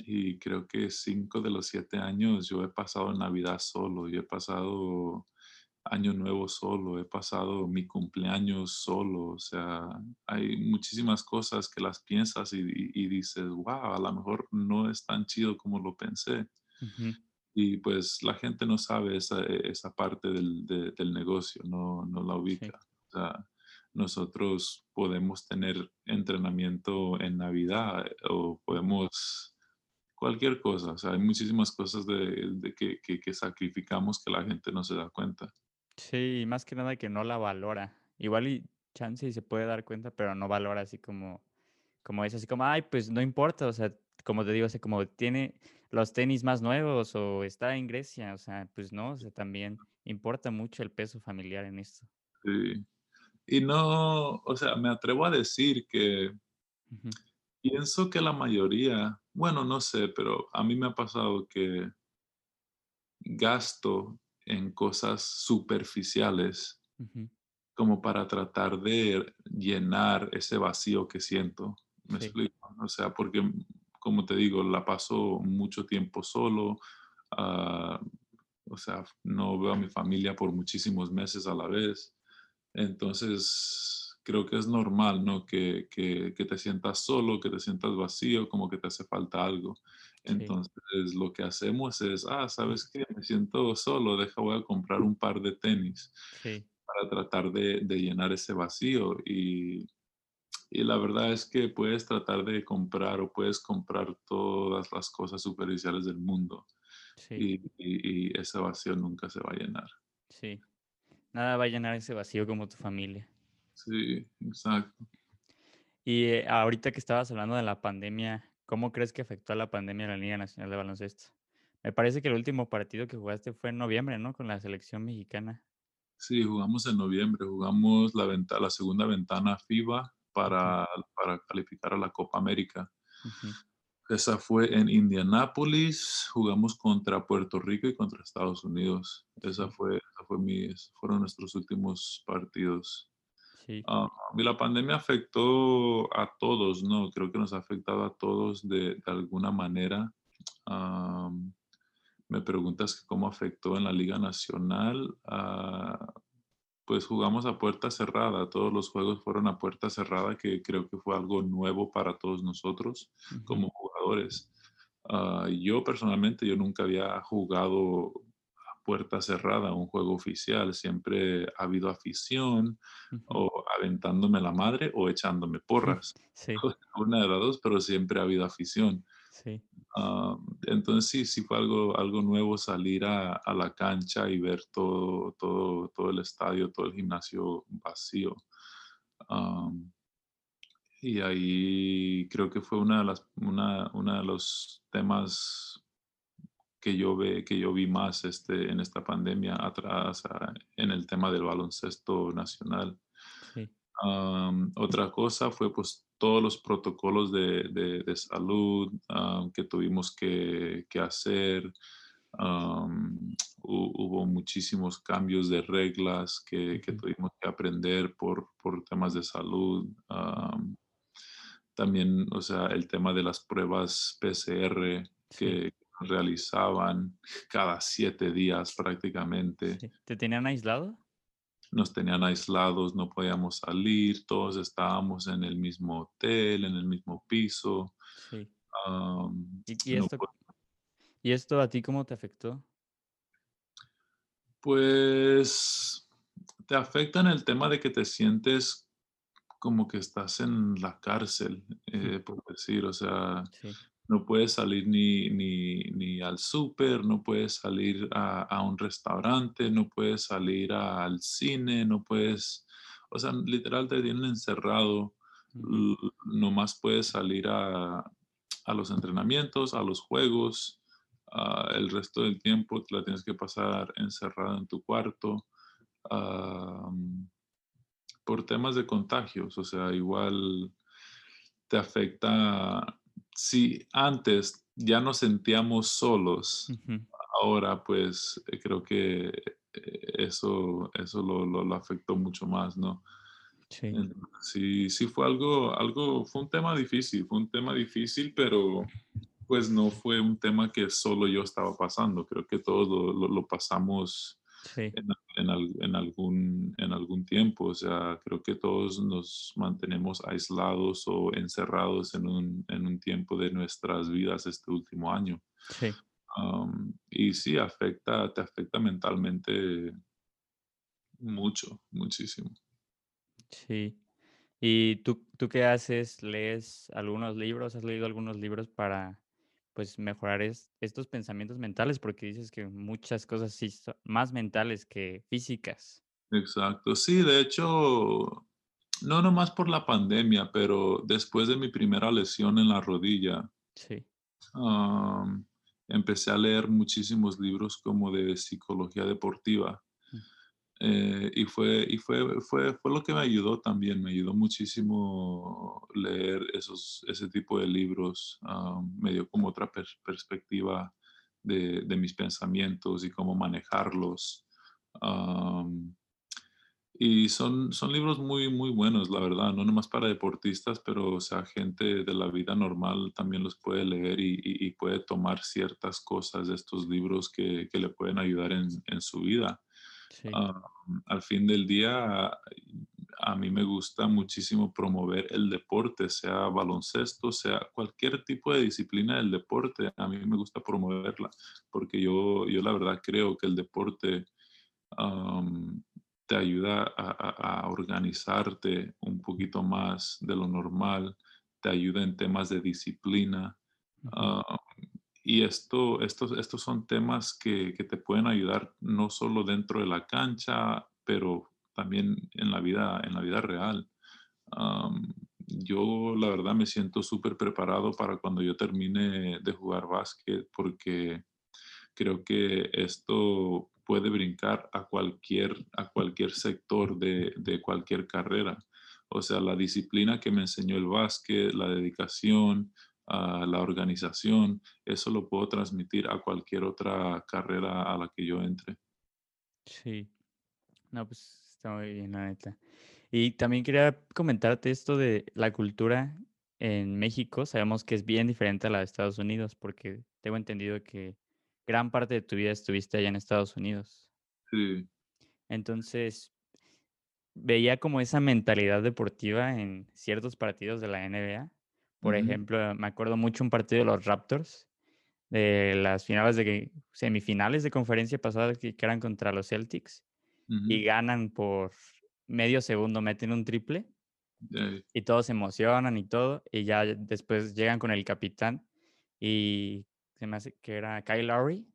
y creo que cinco de los siete años yo he pasado Navidad solo, yo he pasado Año Nuevo solo, he pasado mi cumpleaños solo, o sea, hay muchísimas cosas que las piensas y, y- y dices, wow, a lo mejor no es tan chido como lo pensé. Y pues la gente no sabe esa, e- esa parte del, de- del negocio, no, no la sí, ubica. O sea, nosotros podemos tener entrenamiento en Navidad eh, o podemos cualquier cosa. O sea, hay muchísimas cosas de, de que, que, que sacrificamos que la gente no se da cuenta. Sí, más que nada que no la valora. Igual y chance y se puede dar cuenta, pero no valora así como, como es así como, ay, pues no importa, o sea, como te digo, o sea, como tiene los tenis más nuevos o está en Grecia, o sea, pues no, o sea, también importa mucho el peso familiar en esto. Sí. Y no, o sea, me atrevo a decir que. Pienso que la mayoría, bueno, no sé, pero a mí me ha pasado que gasto en cosas superficiales como para tratar de llenar ese vacío que siento. ¿Me Sí. explico? O sea, porque, como te digo, la paso mucho tiempo solo, ah, o sea, no veo a mi familia por muchísimos meses a la vez. Entonces, creo que es normal, ¿no? Que, que, que te sientas solo, que te sientas vacío, como que te hace falta algo. Sí. Entonces, lo que hacemos es, ah, ¿sabes qué? Me siento solo, deja, voy a comprar un par de tenis Sí. para tratar de, de llenar ese vacío. Y, y la verdad es que puedes tratar de comprar o puedes comprar todas las cosas superficiales del mundo Sí. y, y- y ese vacío nunca se va a llenar. Sí. Nada va a llenar ese vacío como tu familia. Sí, exacto. Y, eh, ahorita que estabas hablando de la pandemia, ¿cómo crees que afectó a la pandemia a la Liga Nacional de Baloncesto? Me parece que el último partido que jugaste fue en noviembre, ¿no? Con la selección mexicana. Sí, jugamos en noviembre, jugamos la, venta- la segunda ventana FIBA para, para calificar a la Copa América. Esa fue en Indianápolis, jugamos contra Puerto Rico y contra Estados Unidos. Esa fue, esa fue mi, fueron nuestros últimos partidos. Sí, Ah, y la pandemia afectó a todos, ¿no? Creo que nos ha afectado a todos de, de alguna manera. Am, me preguntas que cómo afectó en la Liga Nacional. Ah, pues jugamos a puerta cerrada, todos los juegos fueron a puerta cerrada, que creo que fue algo nuevo para todos nosotros como jugadores. Ah, yo personalmente, yo nunca había jugado puerta cerrada un juego oficial, siempre ha habido afición o aventándome la madre o echándome porras, Sí, [laughs] una de las dos, pero siempre ha habido afición. sí, Ah, entonces sí, sí fue algo, algo nuevo salir a, a la cancha y ver todo, todo, todo el estadio, todo el gimnasio vacío. Am, y ahí creo que fue una de las, una, una de los temas que yo, ve, que yo vi más este, en esta pandemia atrás ah, en el tema del baloncesto nacional. sí, otra cosa fue pues todos los protocolos de, de- de salud que tuvimos que, que hacer. Hubo muchísimos cambios de reglas que, que tuvimos que aprender por, por temas de salud. Am, también, o sea, el tema de las pruebas PCR sí, que realizaban cada siete días prácticamente. ¿Te tenían aislado? nos tenían aislados, no podíamos salir, todos estábamos en el mismo hotel, en el mismo piso. Sí. ¿Y, esto, y esto a ti cómo te afectó? pues te afecta en el tema de que te sientes como que estás en la cárcel, eh, por decir, o sea, Sí, no puedes salir ni, ni, ni al súper, no puedes salir a, a un restaurante, no puedes salir al cine, no puedes, o sea, literal te tienen encerrado, nomás puedes salir a, a los entrenamientos, a los juegos, ah, el resto del tiempo te la tienes que pasar encerrado en tu cuarto. por temas de contagios, o sea, igual te afecta, si antes ya nos sentíamos solos, ahora pues eh, creo que eh, eso, eso lo, lo- lo afectó mucho más, ¿no? Sí, Sí, sí fue algo, algo, fue un tema difícil, fue un tema difícil, pero pues no fue un tema que solo yo estaba pasando, creo que todos lo pasamos sí, en, en al- en algún, en algún tiempo. O sea, creo que todos nos mantenemos aislados o encerrados en un, en un tiempo de nuestras vidas este último año. sí, y sí, afecta, te afecta mentalmente mucho, muchísimo. sí. ¿Y tú, tú qué haces? ¿Lees algunos libros? ¿Has leído algunos libros para, pues, mejorar es- estos pensamientos mentales? Porque dices que muchas cosas sí son más mentales que físicas. Exacto. Sí, de hecho, no nomás por la pandemia, pero después de mi primera lesión en la rodilla, Sí, empecé a leer muchísimos libros como de psicología deportiva. Eh, y fue, y fue, fue, fue lo que me ayudó también, me ayudó muchísimo leer esos, ese tipo de libros, ah, me dio como otra perspectiva de, de, mis pensamientos y cómo manejarlos. y son, son libros muy, muy buenos, la verdad, no nomás para deportistas, pero o sea, gente de la vida normal también los puede leer y, y, puede tomar ciertas cosas de estos libros que, que le pueden ayudar en, en su vida. Ah, al fin del día, a mí me gusta muchísimo promover el deporte, sea baloncesto, sea cualquier tipo de disciplina del deporte, a mí me gusta promoverla, porque yo, yo la verdad creo que el deporte te ayuda a, organizarte un poquito más de lo normal, te ayuda en temas de disciplina. Y esto, estos, estos son temas que, que, te pueden ayudar no solo dentro de la cancha, pero también en la vida, en la vida real. yo la verdad me siento súper preparado para cuando yo termine de jugar básquet porque creo que esto puede brincar a cualquier, a cualquier sector de, de cualquier carrera. O sea, la disciplina que me enseñó el básquet, la dedicación, a la organización, eso lo puedo transmitir a cualquier otra carrera a la que yo entre. Sí, no, pues está muy bien, la neta. Y también quería comentarte esto de la cultura en México. Sabemos que es bien diferente a la de Estados Unidos, porque tengo entendido que gran parte de tu vida estuviste allá en Estados Unidos. Sí. Entonces, veía como esa mentalidad deportiva en ciertos partidos de la NBA por ejemplo, me acuerdo mucho un partido de los Raptors, de las finales de semifinales de conferencia pasada que, eran contra los Celtics y ganan por medio segundo, meten un triple y todos se emocionan y todo y ya después llegan con el capitán y se me hace que era Kyle Lowry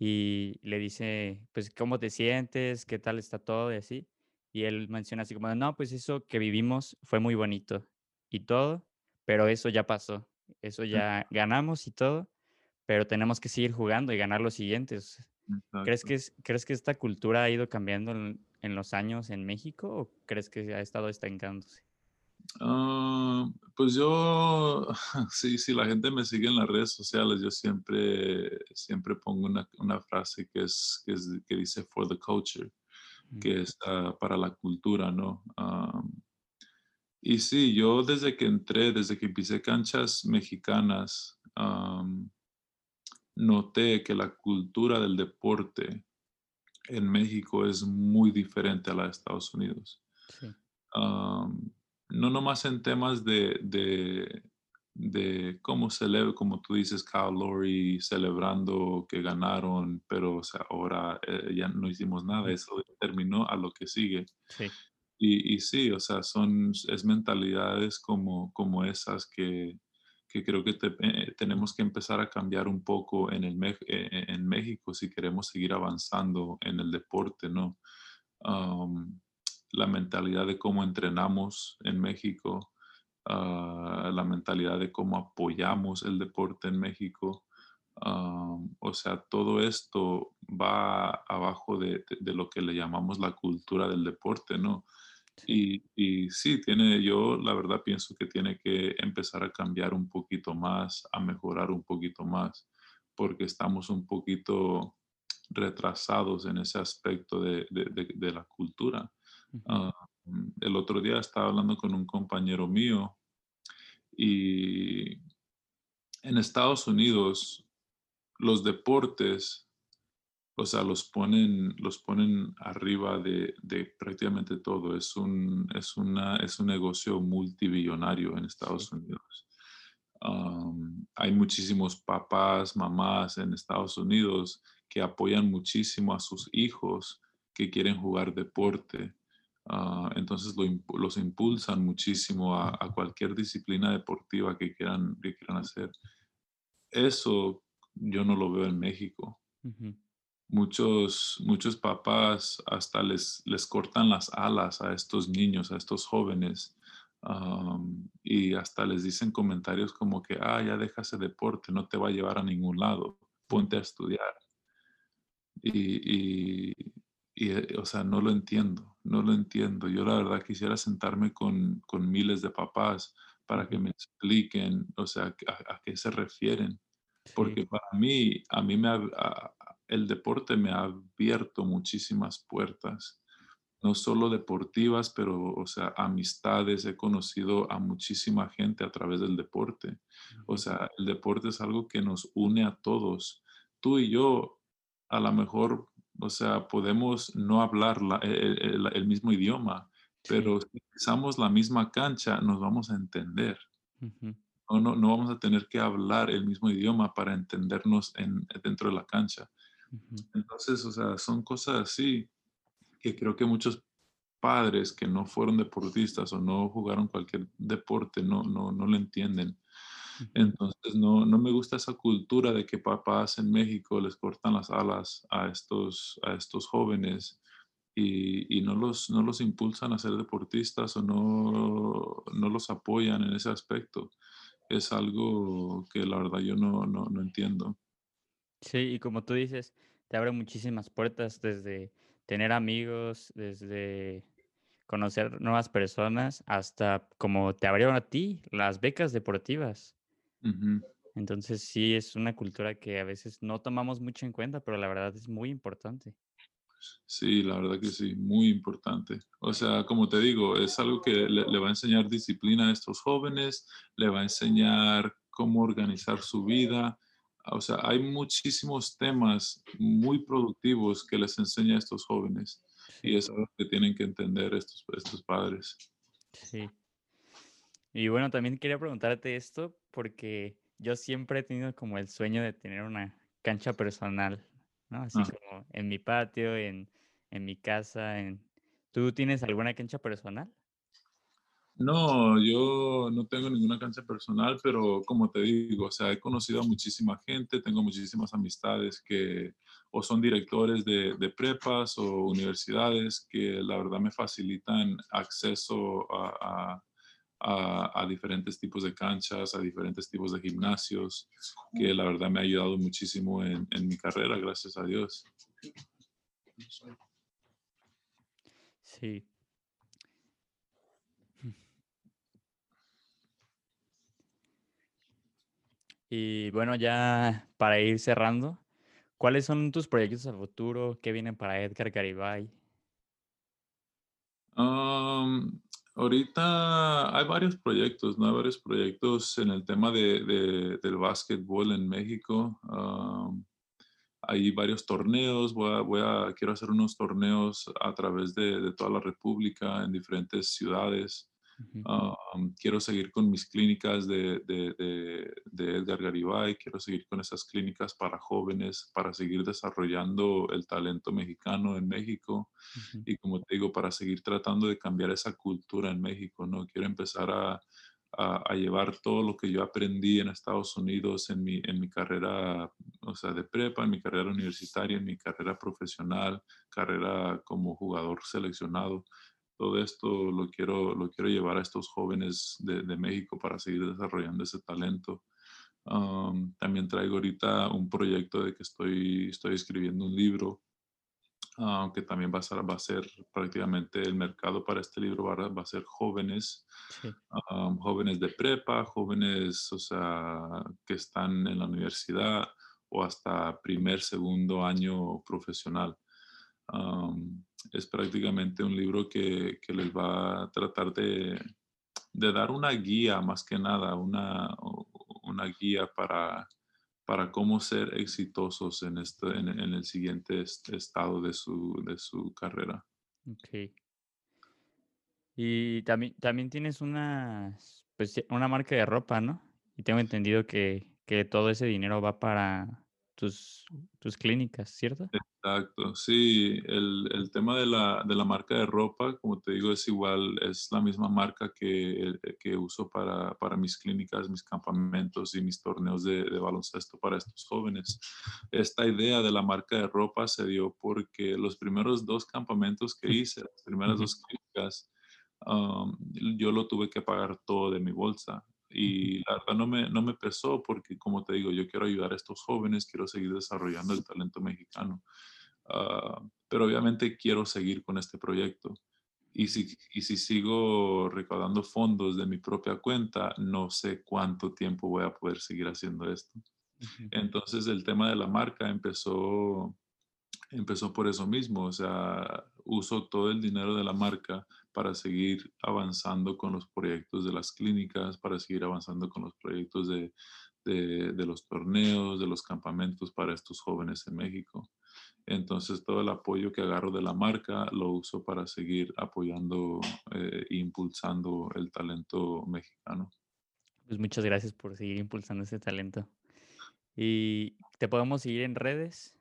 y le dice, pues, ¿cómo te sientes? ¿Qué tal está todo? Y así. Y él menciona así como, no, pues eso que vivimos fue muy bonito y todo, pero eso ya pasó, eso ya ganamos y todo, pero tenemos que seguir jugando y ganar los siguientes. ¿Crees que, ¿Crees que esta cultura ha ido cambiando en, los años en México o crees que ha estado estancándose? Ah, pues yo, [laughs] sí, si la gente me sigue en las redes sociales, yo siempre, siempre pongo una, una frase que, es, que, es, que dice for the culture, que es para la cultura, ¿no? Y sí, yo desde que entré, desde que empecé canchas mexicanas, noté que la cultura del deporte en México es muy diferente a la de Estados Unidos. no nomás en temas de, de, de cómo celebra, como tú dices, Kyle Lowry celebrando que ganaron, pero ahora eh, ya no hicimos nada, eso terminó a lo que sigue. Sí. Y, sí, o sea, son, es mentalidades como, como esas que, que creo que eh, tenemos que empezar a cambiar un poco en, el, eh, en México si queremos seguir avanzando en el deporte, ¿no? la mentalidad de cómo entrenamos en México, ah, la mentalidad de cómo apoyamos el deporte en México. o sea, todo esto va abajo de, de, lo que le llamamos la cultura del deporte, ¿no? Y, y, sí, tiene, yo la verdad pienso que tiene que empezar a cambiar un poquito más, a mejorar un poquito más, porque estamos un poquito retrasados en ese aspecto de, de, de, la cultura. Ah, el otro día estaba hablando con un compañero mío y en Estados Unidos los deportes o sea, los ponen, los ponen arriba de, prácticamente todo. Es un, es, una, es un negocio multibillonario en Estados Unidos. hay muchísimos papás, mamás en Estados Unidos que apoyan muchísimo a sus hijos que quieren jugar deporte. Ah, entonces los impulsan muchísimo a, cualquier disciplina deportiva que quieran, que quieran hacer. Eso yo no lo veo en México muchos, muchos papás hasta les, les cortan las alas a estos niños, a estos jóvenes, y hasta les dicen comentarios como que, ah, ya deja ese deporte, no te va a llevar a ningún lado, ponte a estudiar. Y, y, eh, o sea, no lo entiendo, no lo entiendo. Yo la verdad quisiera sentarme con, con miles de papás para que me expliquen, o sea, a, a qué se refieren. Porque para mí, a mí me a- el deporte me ha abierto muchísimas puertas, no solo deportivas, pero, o sea, amistades, he conocido a muchísima gente a través del deporte. O sea, el deporte es algo que nos une a todos. Tú y yo, a lo mejor, o sea, podemos no hablar la- e- e- el, el mismo idioma, pero si pisamos la misma cancha, nos vamos a entender. No, no, no vamos a tener que hablar el mismo idioma para entendernos en, dentro de la cancha. Entonces, o sea, son cosas así que creo que muchos padres que no fueron deportistas o no jugaron cualquier deporte no, no, no lo entienden. Entonces, no, no me gusta esa cultura de que papás en México les cortan las alas a estos, a estos jóvenes y, y no, los, no los impulsan a ser deportistas o no, no los apoyan en ese aspecto. Es algo que la verdad yo no, no, no entiendo. Sí, y como tú dices, te abre muchísimas puertas desde tener amigos, desde conocer nuevas personas, hasta como te abrieron a ti las becas deportivas. Entonces sí es una cultura que a veces no tomamos mucho en cuenta, pero la verdad es muy importante. Sí, la verdad que sí, muy importante. O sea, como te digo, es algo que le, le va a enseñar disciplina a estos jóvenes, le va a enseñar cómo organizar su vida. O sea, hay muchísimos temas muy productivos que les enseña a estos jóvenes y es algo que tienen que entender estos, estos padres. sí. Y bueno, también quería preguntarte esto porque yo siempre he tenido como el sueño de tener una cancha personal, ¿no? Así Ah, como en mi patio, en, en mi casa, en... ¿Tú tienes alguna cancha personal? No, yo no tengo ninguna cancha personal, pero como te digo, o sea, he conocido a muchísima gente, tengo muchísimas amistades que o son directores de, prepas o universidades que la verdad me facilitan acceso a diferentes tipos de canchas, a diferentes tipos de gimnasios, que la verdad me ha ayudado muchísimo en, en mi carrera, gracias a Dios. Sí. Y bueno, ya para ir cerrando, ¿cuáles son tus proyectos a futuro? ¿Qué vienen para Edgar Garibay? Ahorita hay varios proyectos, ¿no? Hay varios proyectos en el tema de, de- del básquetbol en México. Hay varios torneos, voy a, voy a- quiero hacer unos torneos a través de, de toda la República en diferentes ciudades. Ujú, Um, quiero seguir con mis clínicas de, de, de- de Edgar Garibay, quiero seguir con esas clínicas para jóvenes, para seguir desarrollando el talento mexicano en México ujú. y como te digo, para seguir tratando de cambiar esa cultura en México, ¿no? Quiero empezar a, a- a llevar todo lo que yo aprendí en Estados Unidos en mi, en mi carrera, o sea, de prepa, en mi carrera universitaria, en mi carrera profesional, carrera como jugador seleccionado todo esto lo quiero, lo quiero llevar a estos jóvenes de, de México para seguir desarrollando ese talento. Um, también traigo ahorita un proyecto de que estoy, estoy escribiendo un libro, aunque también va a, ser, va a ser prácticamente el mercado para este libro, va a, va a ser jóvenes, Sí, um, jóvenes de prepa, jóvenes, o sea, que están en la universidad o hasta primer, segundo año profesional. Um, es prácticamente un libro que, que les va a tratar de, de dar una guía, más que nada, una, una guía para, para cómo ser exitosos en, este, en, el siguiente est- estado de su, de su carrera. ok. Y también, también tienes una, pues, una marca de ropa, ¿no? Y tengo entendido que, que todo ese dinero va para tus, tus clínicas, ¿cierto? Exacto, sí, el, el tema de la, de la marca de ropa, como te digo, es igual, es la misma marca que, eh, que uso para, para mis clínicas, mis campamentos y mis torneos de, de baloncesto para estos jóvenes. Esta idea de la marca de ropa se dio porque los primeros dos campamentos que hice, las [laughs] primeras dos clínicas, um, yo lo tuve que pagar todo de mi bolsa. Y la verdad no me, no me pesó porque, como te digo, yo quiero ayudar a estos jóvenes, quiero seguir desarrollando el talento mexicano. ah, pero obviamente quiero seguir con este proyecto. Y si, y si sigo recaudando fondos de mi propia cuenta, no sé cuánto tiempo voy a poder seguir haciendo esto. Entonces el tema de la marca empezó, empezó por eso mismo, o sea, uso todo el dinero de la marca para seguir avanzando con los proyectos de las clínicas, para seguir avanzando con los proyectos de, de, los torneos, de los campamentos para estos jóvenes en México. Entonces todo el apoyo que agarro de la marca lo uso para seguir apoyando e impulsando el talento mexicano. Pues muchas gracias por seguir impulsando ese talento. ¿Y te podemos seguir en redes?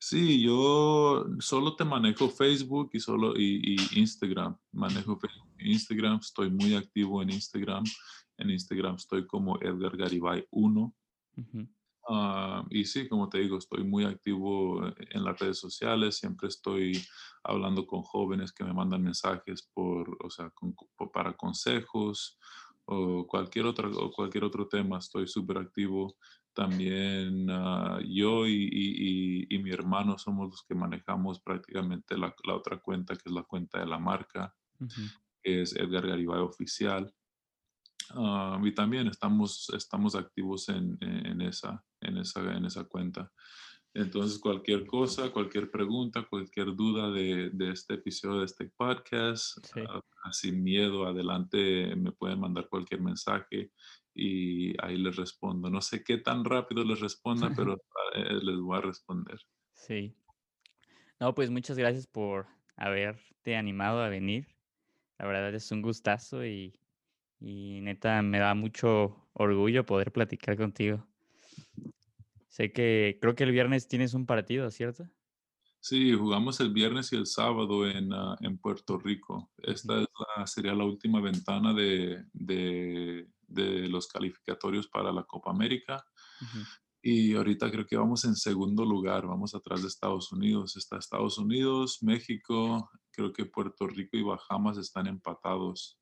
Sí, yo solo te manejo Facebook y solo y, Instagram. Manejo Facebook e Instagram, estoy muy activo en Instagram. En Instagram estoy como Edgar Garibay 1. Ah, y sí, como te digo, estoy muy activo en las redes sociales, siempre estoy hablando con jóvenes que me mandan mensajes por, o sea, para consejos o cualquier, otra, o cualquier otro tema, estoy súper activo. También ah, yo y, mi hermano somos los que manejamos prácticamente la, otra cuenta, que es la cuenta de la marca, que es Edgar Garibay Oficial. Ah, y también estamos, estamos activos en, esa, en, esa, en esa cuenta. Entonces, cualquier cosa, cualquier pregunta, cualquier duda de, este episodio, de este podcast, ah, sin miedo, adelante, me pueden mandar cualquier mensaje y ahí les respondo. No sé qué tan rápido les responda, [laughs] pero eh, les voy a responder. Sí. No, pues muchas gracias por haberte animado a venir. La verdad es un gustazo y, y neta me da mucho orgullo poder platicar contigo. Sé que creo que el viernes tienes un partido, ¿cierto? Sí, jugamos el viernes y el sábado en, ah, en Puerto Rico. Esta es la, sería la última ventana de, de, de, los calificatorios para la Copa América. Y ahorita creo que vamos en segundo lugar, vamos atrás de Estados Unidos. Está Estados Unidos, México, creo que Puerto Rico y Bahamas están empatados.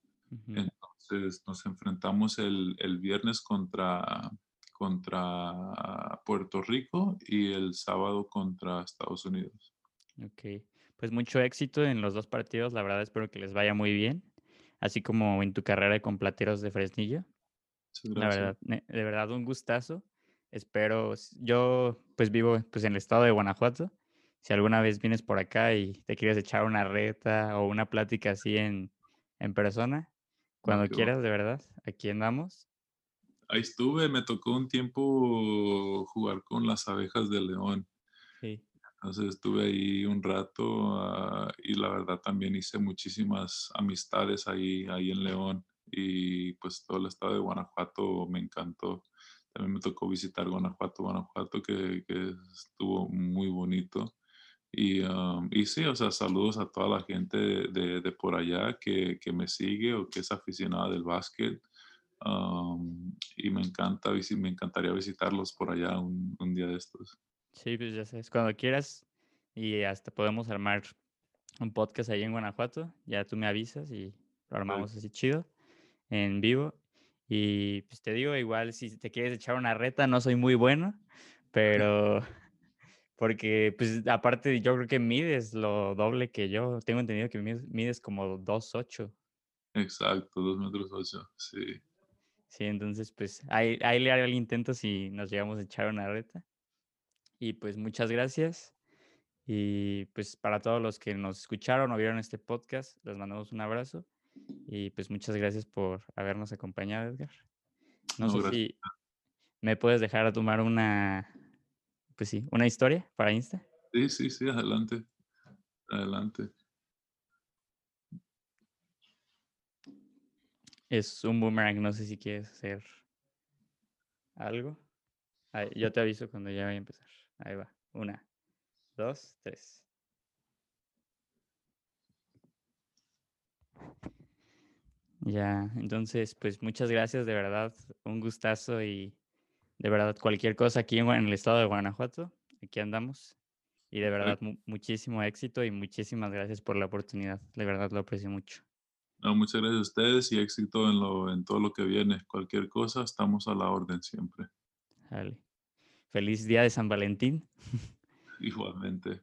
Entonces nos enfrentamos el, el viernes contra, contra Puerto Rico y el sábado contra Estados Unidos. Ok, pues mucho éxito en los dos partidos, la verdad espero que les vaya muy bien, así como en tu carrera con Plateros de Fresnillo. La verdad, de verdad un gustazo. Espero, yo pues vivo pues en el estado de Guanajuato. Si alguna vez vienes por acá y te quieres echar una reta o una plática así en, en persona, cuando quieras, de verdad, aquí andamos ahí estuve, me tocó un tiempo jugar con las abejas de León. Sí. Entonces estuve ahí un rato ah, y la verdad también hice muchísimas amistades ahí, ahí en León y pues todo el estado de Guanajuato me encantó. También me tocó visitar Guanajuato, Guanajuato que, estuvo muy bonito. Y, y, sí, o sea, saludos a toda la gente de, de por allá que, que, me sigue o que es aficionada del básquet y me encanta, me encantaría visitarlos por allá un, día de estos. Sí, pues ya sabes, cuando quieras y hasta podemos armar un podcast ahí en Guanajuato, ya tú me avisas y lo armamos así chido, en vivo. Y pues te digo, igual si te quieres echar una reta, no soy muy bueno, pero porque pues aparte yo creo que mides lo doble que yo, tengo entendido que mides, como 2'8". Exacto, 2 metros 8, sí. Sí, entonces pues ahí, ahí le haré el intento si nos llegamos a echar una reta. Y pues muchas gracias. Y pues para todos los que nos escucharon o vieron este podcast, les mandamos un abrazo. Y pues muchas gracias por habernos acompañado, Edgar. No, sé si me puedes dejar a tomar una, pues sí, una historia para Insta. Sí, sí, sí, adelante. Adelante. Es un boomerang, no sé si quieres hacer algo. yo te aviso cuando ya vaya a empezar. Ahí va. Una, dos, tres. Ya, entonces, pues muchas gracias, de verdad, un gustazo y de verdad cualquier cosa aquí en, el estado de Guanajuato, aquí andamos. Y de verdad, muchísimo éxito y muchísimas gracias por la oportunidad. De verdad lo aprecio mucho muchas gracias a ustedes y éxito en, lo, en todo lo que viene. Cualquier cosa, estamos a la orden siempre. Feliz día de San Valentín. [laughs] Igualmente.